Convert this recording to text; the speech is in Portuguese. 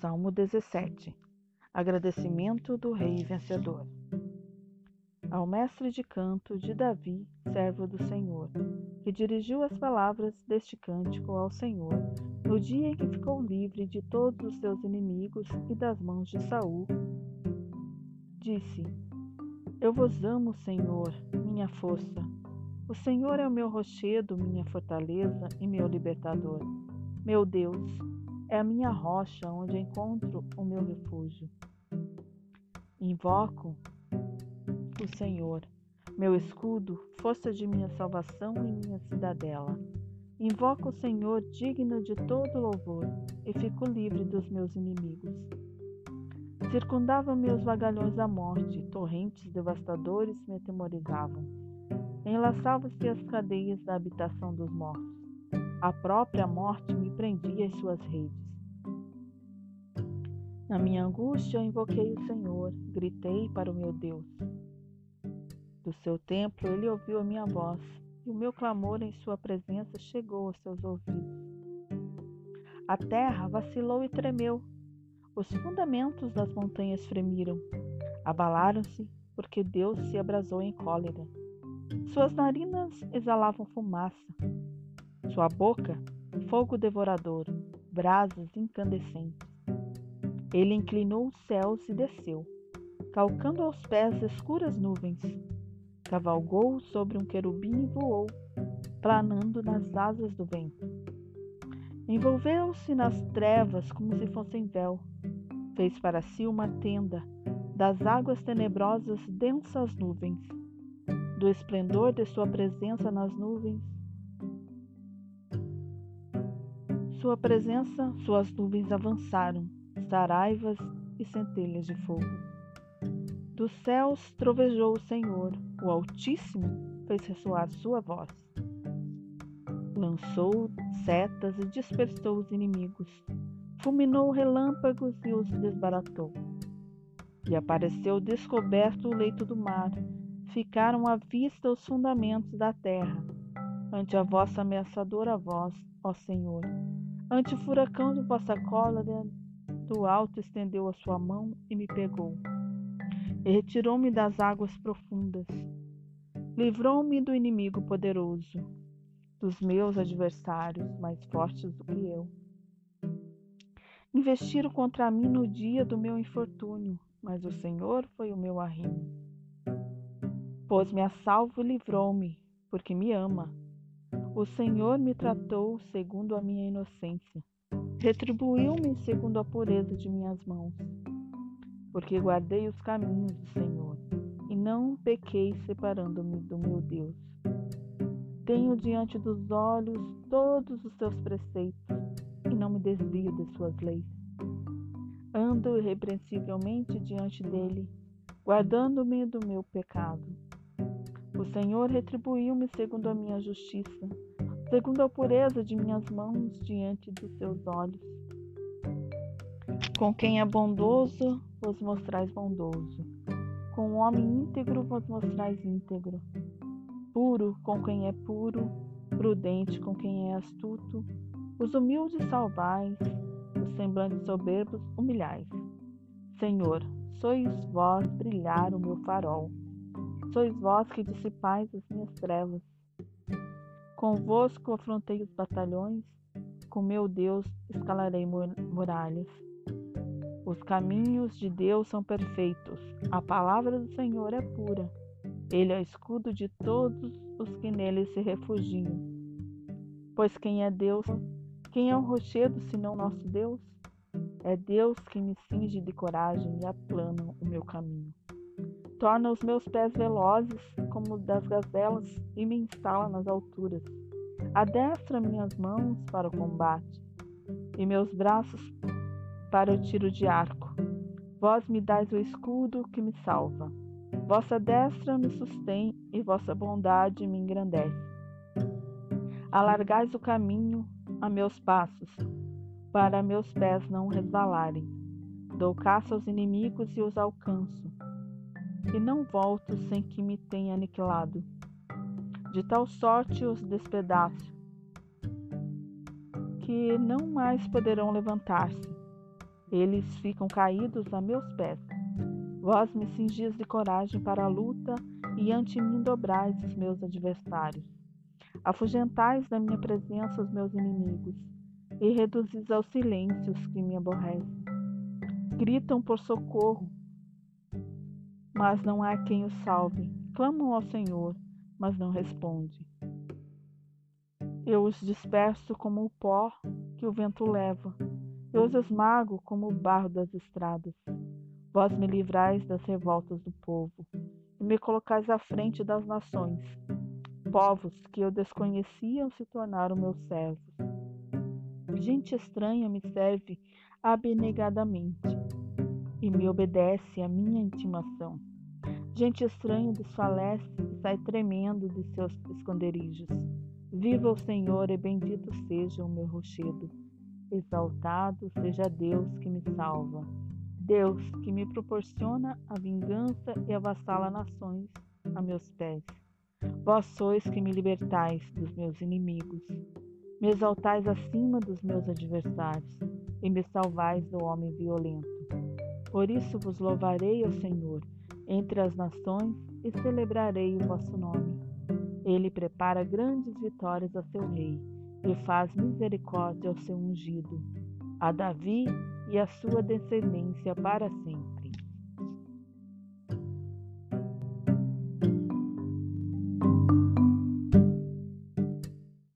Salmo 17 Agradecimento do Rei Vencedor. Ao mestre de canto de Davi, servo do Senhor, que dirigiu as palavras deste cântico ao Senhor, no dia em que ficou livre de todos os seus inimigos e das mãos de Saul, disse: Eu vos amo, Senhor, minha força. O Senhor é o meu rochedo, minha fortaleza e meu libertador. Meu Deus, é a minha rocha onde encontro o meu refúgio. Invoco o Senhor, meu escudo, força de minha salvação e minha cidadela. Invoco o Senhor digno de todo louvor e fico livre dos meus inimigos. Circundavam-me os vagalhões da morte, torrentes devastadores me atemorizavam. Enlaçavam-se as cadeias da habitação dos mortos. A própria morte me prendia em suas redes. Na minha angústia, invoquei o Senhor, gritei para o meu Deus. Do seu templo, ele ouviu a minha voz, e o meu clamor em sua presença chegou aos seus ouvidos. A terra vacilou e tremeu, os fundamentos das montanhas fremiram, abalaram-se, porque Deus se abrasou em cólera. Suas narinas exalavam fumaça, sua boca, fogo devorador, brasas incandescentes. Ele inclinou os céus e desceu, calcando aos pés escuras nuvens. Cavalgou sobre um querubim e voou, planando nas asas do vento. Envolveu-se nas trevas como se fossem véu. Fez para si uma tenda, das águas tenebrosas densas nuvens. Do esplendor de sua presença nas nuvens, Sua presença, suas nuvens avançaram, saraivas e centelhas de fogo. Dos céus trovejou o Senhor, o Altíssimo fez ressoar sua voz. Lançou setas e dispersou os inimigos, fulminou relâmpagos e os desbaratou. E apareceu descoberto o leito do mar, ficaram à vista os fundamentos da terra, ante a vossa ameaçadora voz, ó Senhor Ante o furacão de vossa cólera, do alto estendeu a sua mão e me pegou. E retirou-me das águas profundas. Livrou-me do inimigo poderoso, dos meus adversários mais fortes do que eu. Investiram contra mim no dia do meu infortúnio, mas o Senhor foi o meu arrimo. Pôs-me a salvo e livrou-me, porque me ama o Senhor me tratou segundo a minha inocência. Retribuiu-me segundo a pureza de minhas mãos. Porque guardei os caminhos do Senhor e não pequei separando-me do meu Deus. Tenho diante dos olhos todos os seus preceitos e não me desvio de suas leis. Ando irrepreensivelmente diante dele, guardando-me do meu pecado. O Senhor retribuiu-me segundo a minha justiça segundo a pureza de minhas mãos diante dos seus olhos. Com quem é bondoso, vos mostrais bondoso. Com o homem íntegro, vos mostrais íntegro. Puro com quem é puro, prudente com quem é astuto. Os humildes salvais, os semblantes soberbos humilhais. Senhor, sois vós brilhar o meu farol. Sois vós que dissipais as minhas trevas. Convosco afrontei os batalhões, com meu Deus escalarei muralhas. Os caminhos de Deus são perfeitos, a palavra do Senhor é pura. Ele é o escudo de todos os que nele se refugiam. Pois quem é Deus? Quem é o rochedo senão nosso Deus? É Deus que me cinge de coragem e aplana o meu caminho. Torna os meus pés velozes como das gazelas e me instala nas alturas. Adestra minhas mãos para o combate e meus braços para o tiro de arco. Vós me dais o escudo que me salva. Vossa destra me sustém e vossa bondade me engrandece. Alargais o caminho a meus passos, para meus pés não resvalarem. Dou caça aos inimigos e os alcanço e não volto sem que me tenha aniquilado. De tal sorte os despedaço, que não mais poderão levantar-se. Eles ficam caídos a meus pés. Vós me cingis de coragem para a luta e ante mim dobrais os meus adversários. Afugentais da minha presença os meus inimigos e reduzis ao silêncio os que me aborrecem. Gritam por socorro, mas não há quem os salve. Clamam ao Senhor, mas não responde. Eu os disperso como o pó que o vento leva. Eu os esmago como o barro das estradas. Vós me livrais das revoltas do povo e me colocais à frente das nações. Povos que eu desconhecia se tornaram meus servos. Gente estranha me serve abnegadamente e me obedece à minha intimação. Gente estranha desfalece e sai tremendo de seus esconderijos. Viva o Senhor e bendito seja o meu rochedo. Exaltado seja Deus que me salva. Deus que me proporciona a vingança e avassala nações a meus pés. Vós sois que me libertais dos meus inimigos. Me exaltais acima dos meus adversários e me salvais do homem violento. Por isso vos louvarei, ó Senhor, entre as nações e celebrarei o vosso nome. Ele prepara grandes vitórias a seu rei e faz misericórdia ao seu ungido, a Davi e a sua descendência para sempre.